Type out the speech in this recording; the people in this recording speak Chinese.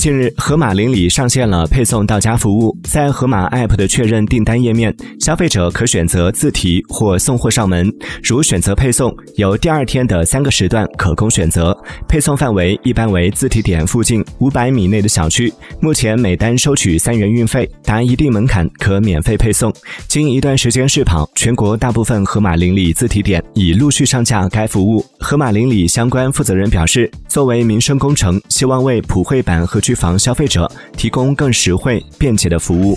近日，盒马邻里上线了配送到家服务。在盒马 App 的确认订单页面，消费者可选择自提或送货上门。如选择配送，有第二天的三个时段可供选择。配送范围一般为自提点附近五百米内的小区。目前每单收取三元运费，达一定门槛可免费配送。经一段时间试跑，全国大部分盒马邻里自提点已陆续上架该服务。盒马邻里相关负责人表示，作为民生工程，希望为普惠版和居房消费者提供更实惠、便捷的服务。